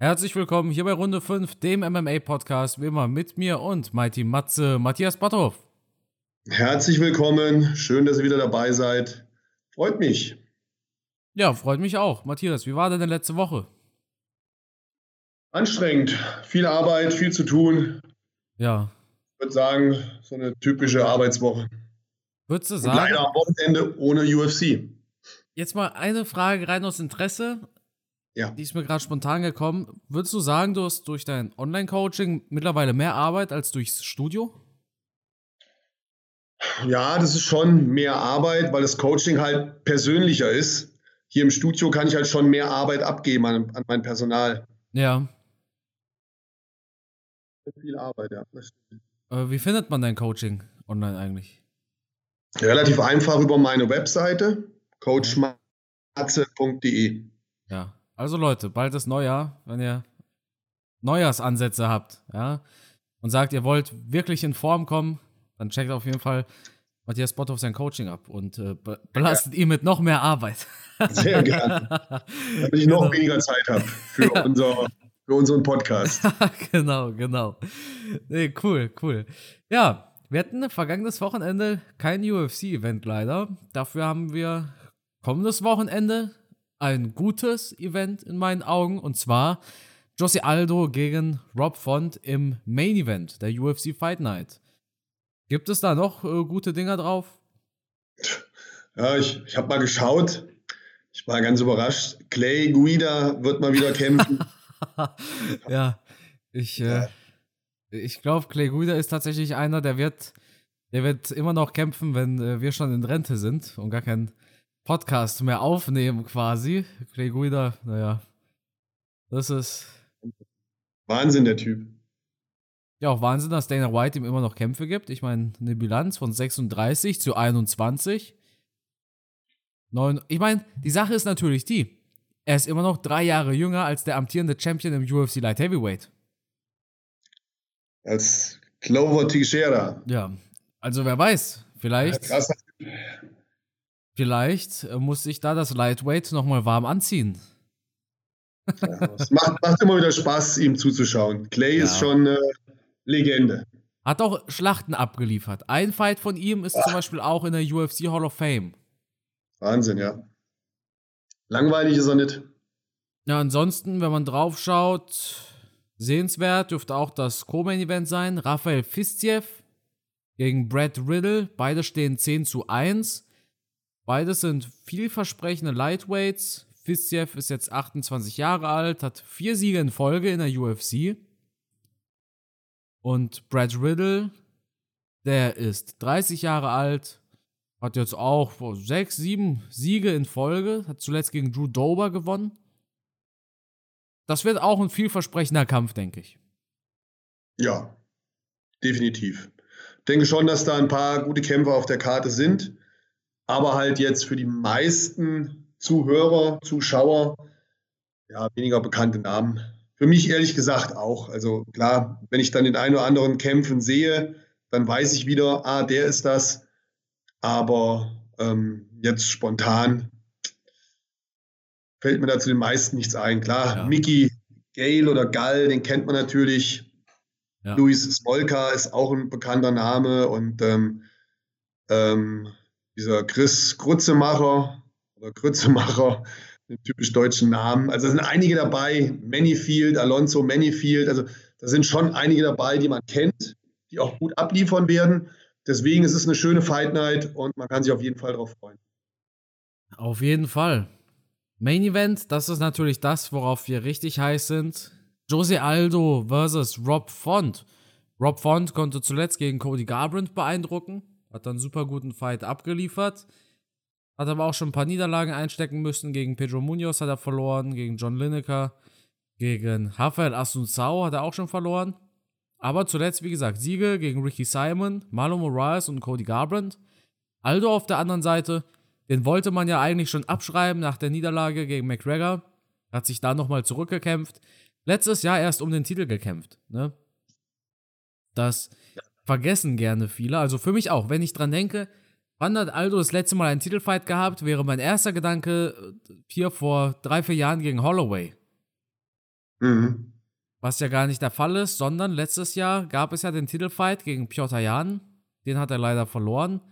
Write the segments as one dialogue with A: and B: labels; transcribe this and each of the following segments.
A: Herzlich willkommen hier bei Runde 5, dem MMA-Podcast, wie immer mit mir und Mighty Matze, Matthias Batthoff.
B: Herzlich willkommen, schön, dass ihr wieder dabei seid. Freut mich.
A: Ja, freut mich auch. Matthias, wie war denn denn letzte Woche?
B: Anstrengend, viel Arbeit, viel zu tun.
A: Ja.
B: Ich würde sagen, so eine typische Arbeitswoche.
A: Würdest du sagen? Und
B: leider am Wochenende ohne UFC.
A: Jetzt mal eine Frage rein aus Interesse.
B: Ja.
A: Die ist mir gerade spontan gekommen. Würdest du sagen, du hast durch dein Online-Coaching mittlerweile mehr Arbeit als durchs Studio?
B: Ja, das ist schon mehr Arbeit, weil das Coaching halt persönlicher ist. Hier im Studio kann ich halt schon mehr Arbeit abgeben an, an mein Personal.
A: Ja.
B: Viel Arbeit, ja.
A: Äh, wie findet man dein Coaching online eigentlich?
B: Relativ einfach über meine Webseite, coachmatze.de.
A: Ja. Also Leute, bald ist Neujahr, wenn ihr Neujahrsansätze habt, ja, und sagt, ihr wollt wirklich in Form kommen, dann checkt auf jeden Fall Matthias Botthoff sein Coaching ab und äh, belastet ja. ihn mit noch mehr Arbeit.
B: Sehr gerne. Damit ich noch genau. weniger Zeit habe für, unser, für unseren Podcast.
A: genau, genau. Nee, cool, cool. Ja, wir hatten vergangenes Wochenende kein UFC-Event leider. Dafür haben wir kommendes Wochenende ein gutes Event in meinen Augen und zwar Jose Aldo gegen Rob Font im Main Event der UFC Fight Night. Gibt es da noch äh, gute Dinger drauf?
B: Ja, ich, ich habe mal geschaut. Ich war ganz überrascht. Clay Guida wird mal wieder kämpfen.
A: ja, ich, äh, ich glaube, Clay Guida ist tatsächlich einer, der wird, der wird immer noch kämpfen, wenn äh, wir schon in Rente sind und gar kein Podcast mehr aufnehmen quasi. Guida, naja, das ist...
B: Wahnsinn, der Typ.
A: Ja, auch Wahnsinn, dass Dana White ihm immer noch Kämpfe gibt. Ich meine, eine Bilanz von 36 zu 21. Neun, ich meine, die Sache ist natürlich die, er ist immer noch drei Jahre jünger als der amtierende Champion im UFC Light Heavyweight.
B: Als Clover Teixeira.
A: Ja, also wer weiß, vielleicht... Ja, krass. Vielleicht äh, muss sich da das Lightweight nochmal warm anziehen.
B: Ja, es macht, macht, immer wieder Spaß, ihm zuzuschauen. Clay ja. ist schon eine Legende.
A: Hat auch Schlachten abgeliefert. Ein Fight von ihm ist Ach. zum Beispiel auch in der UFC Hall of Fame.
B: Wahnsinn, ja. Langweilig ist er nicht.
A: Ja, ansonsten, wenn man drauf schaut, sehenswert dürfte auch das Co-Main-Event sein. Rafael Fistiev gegen Brad Riddle. Beide stehen 10 zu 1. Beides sind vielversprechende Lightweights. Fistiev ist jetzt 28 Jahre alt, hat vier Siege in Folge in der UFC. Und Brad Riddle, der ist 30 Jahre alt, hat jetzt auch sechs, sieben Siege in Folge, hat zuletzt gegen Drew Dober gewonnen. Das wird auch ein vielversprechender Kampf, denke ich.
B: Ja, definitiv. Ich denke schon, dass da ein paar gute Kämpfer auf der Karte sind aber halt jetzt für die meisten Zuhörer, Zuschauer, ja, weniger bekannte Namen. Für mich ehrlich gesagt auch. Also klar, wenn ich dann den einen oder anderen kämpfen sehe, dann weiß ich wieder, ah, der ist das. Aber ähm, jetzt spontan fällt mir da zu den meisten nichts ein. Klar, ja. Mickey Gale oder Gall, den kennt man natürlich. Ja. Luis Smolka ist auch ein bekannter Name und ähm, ähm, dieser Chris Grutzemacher oder Grützemacher, den typisch deutschen Namen. Also es sind einige dabei, Manifield, Alonso Manifield, also da sind schon einige dabei, die man kennt, die auch gut abliefern werden. Deswegen ist es eine schöne Fight Night und man kann sich auf jeden Fall darauf freuen.
A: Auf jeden Fall. Main Event, das ist natürlich das, worauf wir richtig heiß sind. Jose Aldo versus Rob Font. Rob Font konnte zuletzt gegen Cody Garbrandt beeindrucken. Hat dann super guten Fight abgeliefert. Hat aber auch schon ein paar Niederlagen einstecken müssen. Gegen Pedro Munoz hat er verloren, gegen John Lineker, gegen Rafael Asunzao hat er auch schon verloren. Aber zuletzt, wie gesagt, Siege gegen Ricky Simon, Marlon Moraes und Cody Garbrandt. Aldo auf der anderen Seite, den wollte man ja eigentlich schon abschreiben nach der Niederlage gegen McGregor. Hat sich da nochmal zurückgekämpft. Letztes Jahr erst um den Titel gekämpft. Ne? Das vergessen gerne viele. Also für mich auch. Wenn ich dran denke, wann hat Aldo das letzte Mal einen Titelfight gehabt, wäre mein erster Gedanke äh, hier vor drei, vier Jahren gegen Holloway.
B: Mhm.
A: Was ja gar nicht der Fall ist, sondern letztes Jahr gab es ja den Titelfight gegen Piotr Jan. Den hat er leider verloren.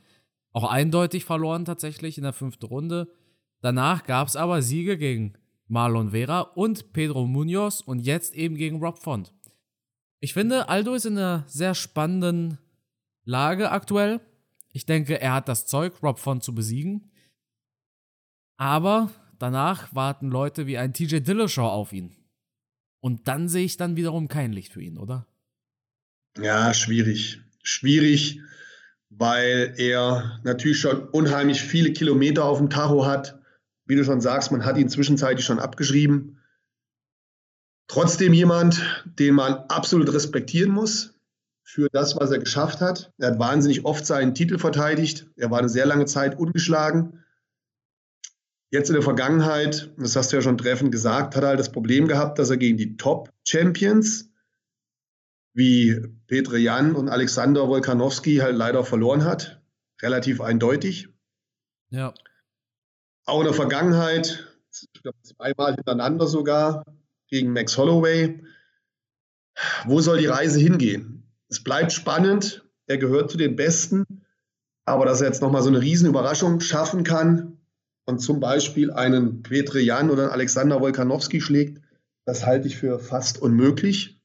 A: Auch eindeutig verloren tatsächlich in der fünften Runde. Danach gab es aber Siege gegen Marlon Vera und Pedro Munoz und jetzt eben gegen Rob Font. Ich finde, Aldo ist in einer sehr spannenden Lage aktuell. Ich denke, er hat das Zeug, Rob Font zu besiegen. Aber danach warten Leute wie ein TJ Dillashaw auf ihn. Und dann sehe ich dann wiederum kein Licht für ihn, oder?
B: Ja, schwierig. Schwierig, weil er natürlich schon unheimlich viele Kilometer auf dem Tacho hat. Wie du schon sagst, man hat ihn zwischenzeitlich schon abgeschrieben. Trotzdem jemand, den man absolut respektieren muss für das, was er geschafft hat. Er hat wahnsinnig oft seinen Titel verteidigt. Er war eine sehr lange Zeit ungeschlagen. Jetzt in der Vergangenheit, das hast du ja schon treffend gesagt, hat er halt das Problem gehabt, dass er gegen die Top-Champions wie Petre Jan und Alexander Wolkanowski halt leider verloren hat. Relativ eindeutig.
A: Ja.
B: Auch in der Vergangenheit, ich glaube zweimal hintereinander sogar, gegen Max Holloway. Wo soll die Reise hingehen? Es bleibt spannend. Er gehört zu den Besten. Aber dass er jetzt nochmal so eine Riesenüberraschung schaffen kann und zum Beispiel einen Petre Jan oder einen Alexander Wolkanowski schlägt, das halte ich für fast unmöglich.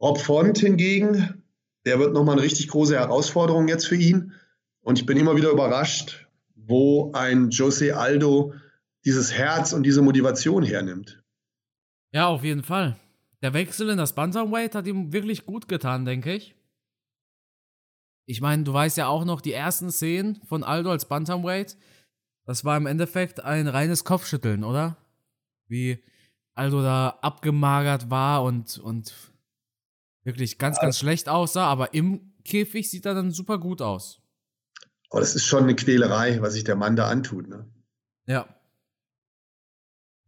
B: Rob Font hingegen, der wird nochmal eine richtig große Herausforderung jetzt für ihn. Und ich bin immer wieder überrascht, wo ein Jose Aldo dieses Herz und diese Motivation hernimmt.
A: Ja, auf jeden Fall. Der Wechsel in das Bantamweight hat ihm wirklich gut getan, denke ich. Ich meine, du weißt ja auch noch die ersten Szenen von Aldo als Bantamweight. Das war im Endeffekt ein reines Kopfschütteln, oder? Wie Aldo da abgemagert war und, und wirklich ganz, ganz schlecht aussah, aber im Käfig sieht er dann super gut aus.
B: Aber das ist schon eine Quälerei, was sich der Mann da antut, ne?
A: Ja.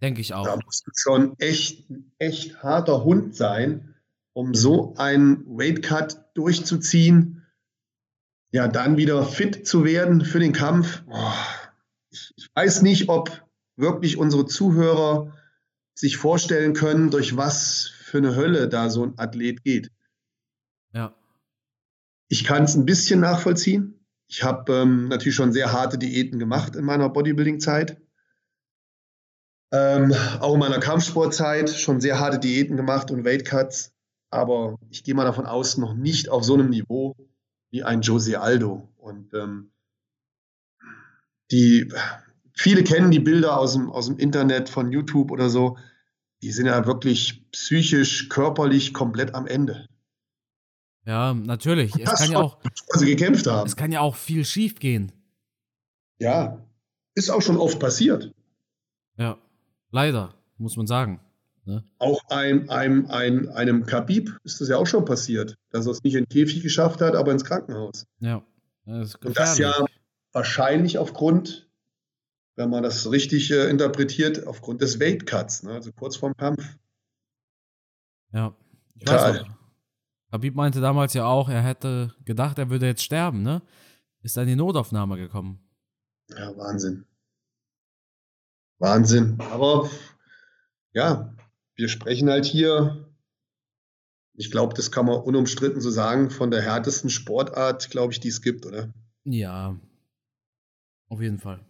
A: Denke ich auch.
B: Da musst du schon echt, echt harter Hund sein, um so einen Weightcut durchzuziehen. Ja, dann wieder fit zu werden für den Kampf. Ich, ich weiß nicht, ob wirklich unsere Zuhörer sich vorstellen können, durch was für eine Hölle da so ein Athlet geht.
A: Ja.
B: Ich kann es ein bisschen nachvollziehen. Ich habe ähm, natürlich schon sehr harte Diäten gemacht in meiner Bodybuilding-Zeit. Ähm, auch in meiner Kampfsportzeit schon sehr harte Diäten gemacht und Weightcuts. Aber ich gehe mal davon aus, noch nicht auf so einem Niveau wie ein Jose Aldo. Und ähm, die, viele kennen die Bilder aus dem, aus dem Internet von YouTube oder so. Die sind ja wirklich psychisch, körperlich komplett am Ende.
A: Ja, natürlich. Es das kann ja auch,
B: sie gekämpft haben.
A: Es kann ja auch viel schief gehen.
B: Ja, ist auch schon oft passiert.
A: Ja. Leider, muss man sagen. Ne?
B: Auch ein, ein, ein, einem Khabib ist das ja auch schon passiert, dass er es nicht in den Käfig geschafft hat, aber ins Krankenhaus.
A: Ja.
B: Das Und das ja wahrscheinlich aufgrund, wenn man das richtig äh, interpretiert, aufgrund des Weight Cuts, ne? also kurz vorm Kampf.
A: Ja. Ich Klar. weiß noch. Khabib meinte damals ja auch, er hätte gedacht, er würde jetzt sterben, ne? Ist dann die Notaufnahme gekommen.
B: Ja, Wahnsinn. Wahnsinn. Aber ja, wir sprechen halt hier, ich glaube, das kann man unumstritten so sagen, von der härtesten Sportart, glaube ich, die es gibt, oder?
A: Ja, auf jeden Fall.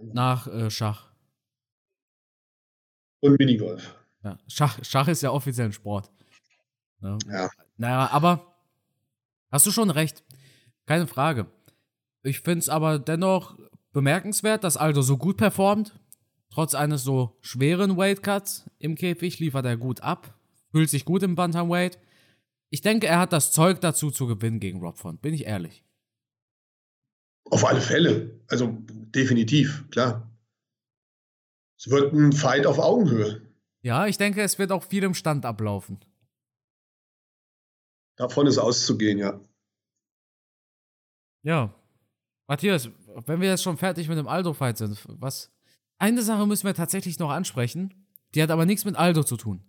A: Nach äh, Schach.
B: Und Minigolf.
A: Ja, Schach, Schach ist ja offiziell ein Sport.
B: Ja. ja.
A: Naja, aber hast du schon recht. Keine Frage. Ich finde es aber dennoch bemerkenswert, dass Aldo so gut performt. Trotz eines so schweren Weightcuts im Käfig liefert er gut ab, fühlt sich gut im Bantamweight. Ich denke, er hat das Zeug dazu zu gewinnen gegen Rob Font, bin ich ehrlich.
B: Auf alle Fälle. Also definitiv, klar. Es wird ein Fight auf Augenhöhe.
A: Ja, ich denke, es wird auch viel im Stand ablaufen.
B: Davon ist auszugehen, ja.
A: Ja. Matthias, wenn wir jetzt schon fertig mit dem Aldo-Fight sind, was, eine Sache müssen wir tatsächlich noch ansprechen. Die hat aber nichts mit Aldo zu tun.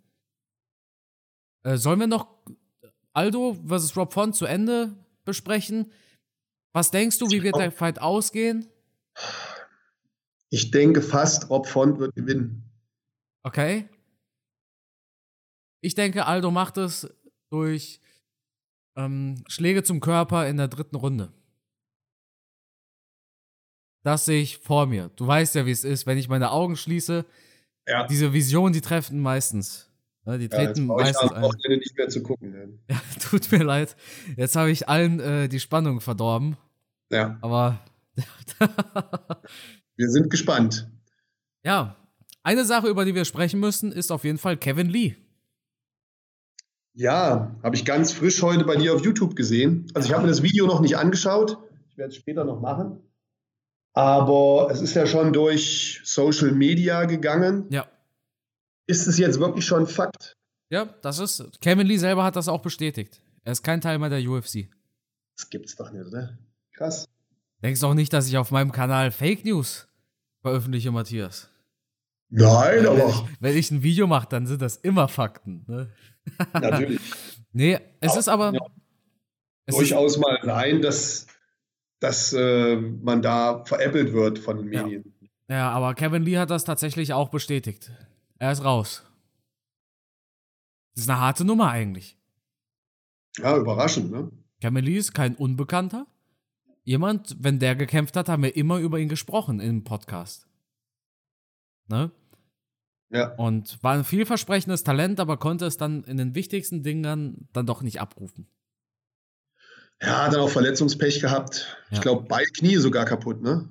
A: Äh, sollen wir noch Aldo versus Rob Font zu Ende besprechen? Was denkst du, wie wird der Fight ausgehen?
B: Ich denke fast, Rob Font wird gewinnen.
A: Okay. Ich denke, Aldo macht es durch ähm, Schläge zum Körper in der dritten Runde. Das sehe ich vor mir. Du weißt ja, wie es ist, wenn ich meine Augen schließe. Ja. Diese Visionen, die treffen meistens. Ne, die treten ja, meistens
B: Wochenende nicht mehr zu gucken.
A: Ja, tut mir leid. Jetzt habe ich allen äh, die Spannung verdorben.
B: Ja.
A: Aber.
B: wir sind gespannt.
A: Ja. Eine Sache, über die wir sprechen müssen, ist auf jeden Fall Kevin Lee.
B: Ja, habe ich ganz frisch heute bei dir auf YouTube gesehen. Also ich habe mir das Video noch nicht angeschaut. Ich werde es später noch machen. Aber es ist ja schon durch Social Media gegangen.
A: Ja.
B: Ist es jetzt wirklich schon Fakt?
A: Ja, das ist. Kevin Lee selber hat das auch bestätigt. Er ist kein Teil mehr der UFC.
B: Das gibt's doch nicht, oder? Krass.
A: Denkst du auch nicht, dass ich auf meinem Kanal Fake News veröffentliche, Matthias?
B: Nein, aber.
A: Wenn ich, wenn ich ein Video mache, dann sind das immer Fakten. Ne?
B: Natürlich.
A: nee, es aber, ist aber. Ja.
B: durchaus ist, mal sein, dass, dass äh, man da veräppelt wird von den Medien.
A: Ja. ja, aber Kevin Lee hat das tatsächlich auch bestätigt. Er ist raus. Das ist eine harte Nummer eigentlich.
B: Ja, überraschend, ne?
A: Kevin Lee ist kein Unbekannter. Jemand, wenn der gekämpft hat, haben wir immer über ihn gesprochen im Podcast. Ne?
B: Ja.
A: Und war ein vielversprechendes Talent, aber konnte es dann in den wichtigsten Dingen dann doch nicht abrufen.
B: Ja, hat dann auch Verletzungspech gehabt. Ja. Ich glaube, beide Knie sogar kaputt, ne?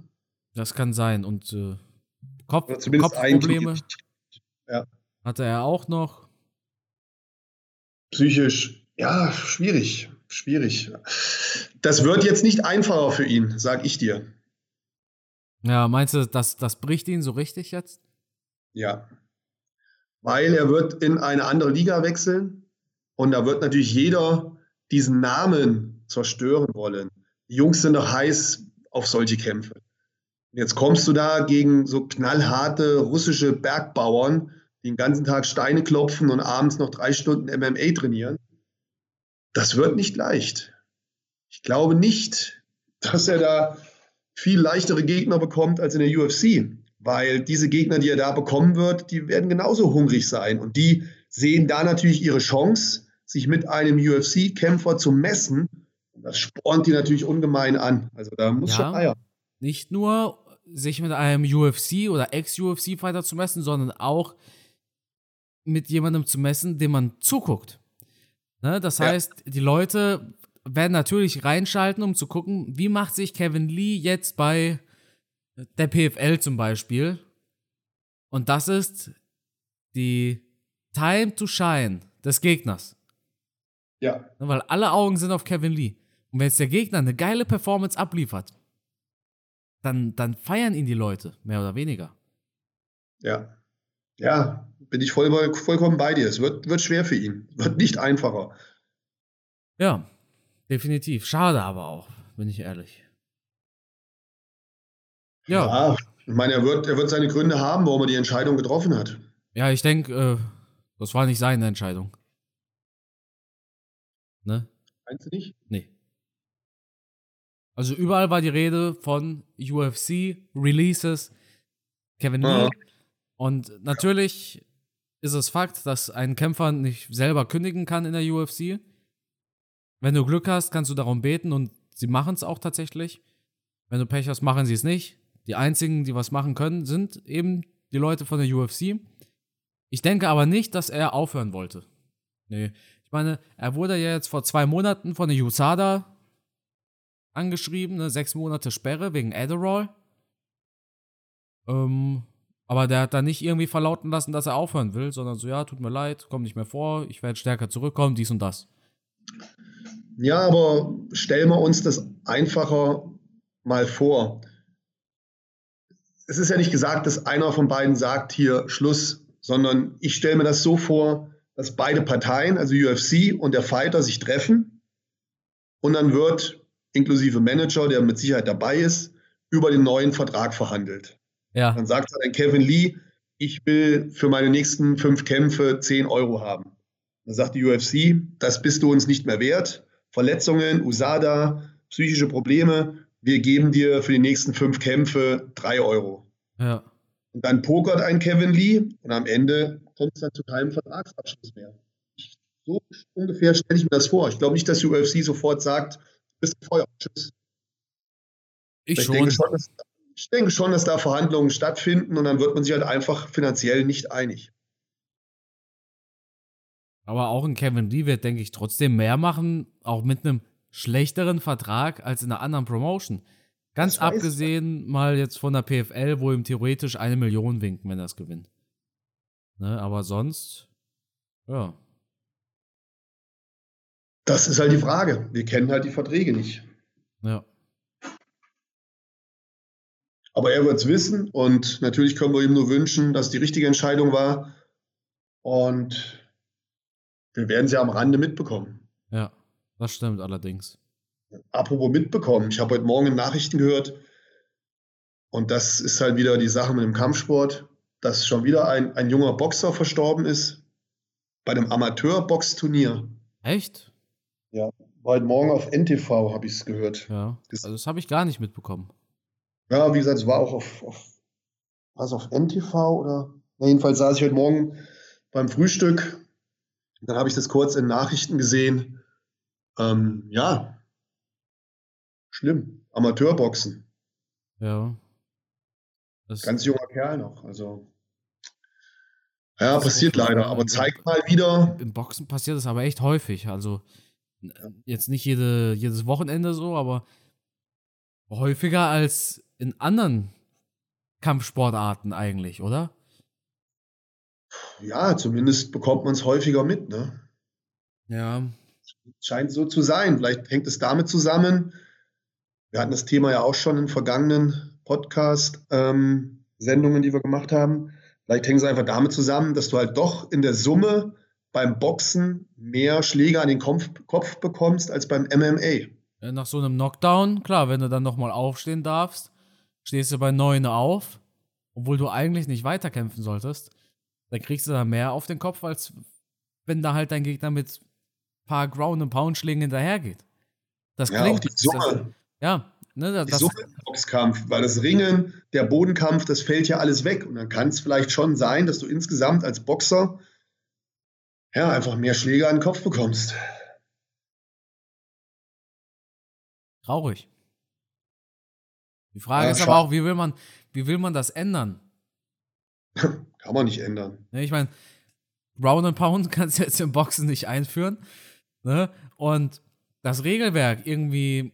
A: Das kann sein. Und äh, Kopf, Kopfprobleme ja. hatte er auch noch.
B: Psychisch, ja, schwierig. Schwierig. Das wird jetzt nicht einfacher für ihn, sag ich dir.
A: Ja, meinst du, das, das bricht ihn so richtig jetzt?
B: Ja weil er wird in eine andere Liga wechseln und da wird natürlich jeder diesen Namen zerstören wollen. Die Jungs sind doch heiß auf solche Kämpfe. Und jetzt kommst du da gegen so knallharte russische Bergbauern, die den ganzen Tag Steine klopfen und abends noch drei Stunden MMA trainieren. Das wird nicht leicht. Ich glaube nicht, dass er da viel leichtere Gegner bekommt als in der UFC weil diese Gegner, die er da bekommen wird, die werden genauso hungrig sein und die sehen da natürlich ihre Chance, sich mit einem UFC-Kämpfer zu messen. Das spornt die natürlich ungemein an. Also da muss ja, schon Eier.
A: Nicht nur sich mit einem UFC oder Ex-UFC-Fighter zu messen, sondern auch mit jemandem zu messen, dem man zuguckt. Ne? Das heißt, ja. die Leute werden natürlich reinschalten, um zu gucken, wie macht sich Kevin Lee jetzt bei der PFL zum Beispiel. Und das ist die Time to Shine des Gegners.
B: Ja.
A: Ne, weil alle Augen sind auf Kevin Lee. Und wenn jetzt der Gegner eine geile Performance abliefert, dann, dann feiern ihn die Leute, mehr oder weniger.
B: Ja. Ja, bin ich voll, vollkommen bei dir. Es wird, wird schwer für ihn. Wird nicht einfacher.
A: Ja, definitiv. Schade aber auch, bin ich ehrlich.
B: Ja. ja. Ich meine, er wird, er wird seine Gründe haben, warum er die Entscheidung getroffen hat.
A: Ja, ich denke, äh, das war nicht seine Entscheidung. Ne?
B: Meinst du nicht?
A: Nee. Also überall war die Rede von UFC, Releases, Kevin Lee. Ja. Und natürlich ist es Fakt, dass ein Kämpfer nicht selber kündigen kann in der UFC. Wenn du Glück hast, kannst du darum beten und sie machen es auch tatsächlich. Wenn du Pech hast, machen sie es nicht. Die einzigen, die was machen können, sind eben die Leute von der UFC. Ich denke aber nicht, dass er aufhören wollte. Nee. Ich meine, er wurde ja jetzt vor zwei Monaten von der USADA angeschrieben, ne? sechs Monate Sperre wegen Adderall. Ähm, aber der hat da nicht irgendwie verlauten lassen, dass er aufhören will, sondern so, ja, tut mir leid, komm nicht mehr vor, ich werde stärker zurückkommen, dies und das.
B: Ja, aber stellen wir uns das einfacher mal vor es ist ja nicht gesagt, dass einer von beiden sagt, hier Schluss, sondern ich stelle mir das so vor, dass beide Parteien, also UFC und der Fighter, sich treffen und dann wird inklusive Manager, der mit Sicherheit dabei ist, über den neuen Vertrag verhandelt.
A: Ja.
B: Dann sagt dann Kevin Lee, ich will für meine nächsten fünf Kämpfe 10 Euro haben. Dann sagt die UFC, das bist du uns nicht mehr wert. Verletzungen, USADA, psychische Probleme, wir geben dir für die nächsten fünf Kämpfe drei Euro.
A: Ja.
B: Und dann pokert ein Kevin Lee und am Ende kommt es dann zu keinem Vertragsabschluss mehr. So ungefähr stelle ich mir das vor. Ich glaube nicht, dass die UFC sofort sagt, bis Feuer, tschüss.
A: Ich, ich,
B: Denke schon dass, ich denke schon, dass da Verhandlungen stattfinden und dann wird man sich halt einfach finanziell nicht einig.
A: Aber auch ein Kevin Lee wird, denke ich, trotzdem mehr machen, auch mit einem schlechteren Vertrag als in einer anderen Promotion. Ganz abgesehen mal jetzt von der PFL, wo ihm theoretisch eine Million winken, wenn er es gewinnt. Ne, aber sonst, ja.
B: Das ist halt die Frage. Wir kennen halt die Verträge nicht.
A: Ja.
B: Aber er wird es wissen und natürlich können wir ihm nur wünschen, dass die richtige Entscheidung war. Und wir werden sie am Rande mitbekommen.
A: Ja, das stimmt allerdings.
B: Apropos mitbekommen, ich habe heute Morgen Nachrichten gehört, und das ist halt wieder die Sache mit dem Kampfsport, dass schon wieder ein, ein junger Boxer verstorben ist bei einem Amateur-Boxturnier.
A: Echt?
B: Ja, heute Morgen auf NTV habe ich es gehört.
A: Ja, also das habe ich gar nicht mitbekommen.
B: Ja, wie gesagt, es war auch auf, auf was auf NTV oder? Na, jedenfalls saß ich heute Morgen beim Frühstück. Dann habe ich das kurz in Nachrichten gesehen. Ähm, ja, schlimm. Amateurboxen.
A: Ja.
B: Das Ganz junger Kerl noch. Also. Ja, passiert leider, aber zeigt mal wieder.
A: Im Boxen passiert das aber echt häufig. Also jetzt nicht jede, jedes Wochenende so, aber häufiger als in anderen Kampfsportarten eigentlich, oder?
B: Ja, zumindest bekommt man es häufiger mit, ne?
A: Ja.
B: Scheint so zu sein. Vielleicht hängt es damit zusammen. Wir hatten das Thema ja auch schon in vergangenen Podcast-Sendungen, ähm, die wir gemacht haben. Vielleicht hängt es einfach damit zusammen, dass du halt doch in der Summe beim Boxen mehr Schläge an den Kopf, Kopf bekommst als beim MMA.
A: Nach so einem Knockdown, klar, wenn du dann nochmal aufstehen darfst, stehst du bei 9 auf, obwohl du eigentlich nicht weiterkämpfen solltest, dann kriegst du da mehr auf den Kopf, als wenn da halt dein Gegner mit ein paar Ground- und Pound-Schlägen hinterhergeht. Das
B: ja, klingt. Auch die Summe.
A: Das, ja, ne, das,
B: die Summe im Boxkampf, weil das Ringen, der Bodenkampf, das fällt ja alles weg. Und dann kann es vielleicht schon sein, dass du insgesamt als Boxer ja, einfach mehr Schläge an den Kopf bekommst.
A: Traurig. Die Frage ja, ist aber auch, wie will man, wie will man das ändern?
B: Kann man nicht ändern.
A: Ne, ich meine, Round and Pound kannst du jetzt im Boxen nicht einführen. Ne? Und das Regelwerk irgendwie,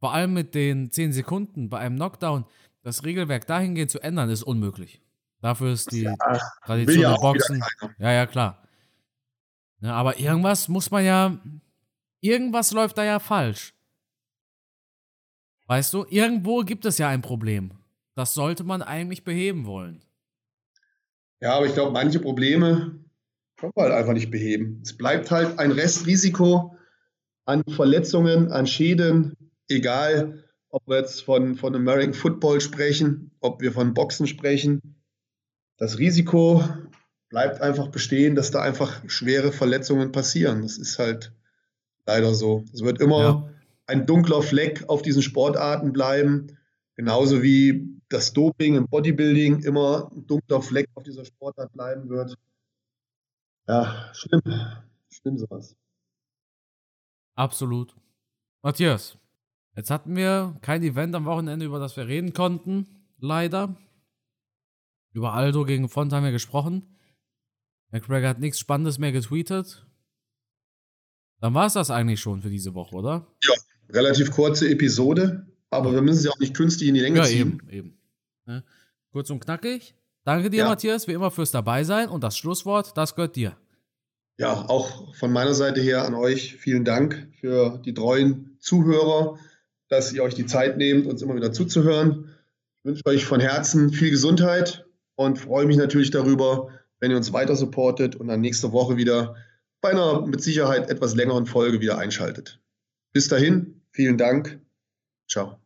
A: vor allem mit den 10 Sekunden bei einem Knockdown, das Regelwerk dahingehend zu ändern, ist unmöglich. Dafür ist die ja, Tradition ja Boxen. Ja, ja, klar. Ja, aber irgendwas muss man ja. Irgendwas läuft da ja falsch. Weißt du, irgendwo gibt es ja ein Problem. Das sollte man eigentlich beheben wollen.
B: Ja, aber ich glaube, manche Probleme können wir halt einfach nicht beheben. Es bleibt halt ein Restrisiko an Verletzungen, an Schäden, egal ob wir jetzt von, von American Football sprechen, ob wir von Boxen sprechen. Das Risiko bleibt einfach bestehen, dass da einfach schwere Verletzungen passieren. Das ist halt leider so. Es wird immer ja. ein dunkler Fleck auf diesen Sportarten bleiben, genauso wie das Doping im Bodybuilding immer ein dunkler Fleck auf dieser Sportart bleiben wird. Ja, schlimm. Schlimm sowas.
A: Absolut. Matthias, jetzt hatten wir kein Event am Wochenende, über das wir reden konnten. Leider. Über Aldo gegen Font haben wir gesprochen. McGregor hat nichts Spannendes mehr getweetet. Dann war es das eigentlich schon für diese Woche, oder?
B: Ja, relativ kurze Episode, aber wir müssen sie auch nicht künstlich in die Länge ja, ziehen.
A: Eben, eben. Ja, kurz und knackig. Danke dir, ja. Matthias, wie immer fürs Dabeisein und das Schlusswort, das gehört dir.
B: Ja, auch von meiner Seite her an euch vielen Dank für die treuen Zuhörer, dass ihr euch die Zeit nehmt, uns immer wieder zuzuhören. Ich wünsche euch von Herzen viel Gesundheit und freue mich natürlich darüber, wenn ihr uns weiter supportet und dann nächste Woche wieder bei einer mit Sicherheit etwas längeren Folge wieder einschaltet. Bis dahin, vielen Dank. Ciao.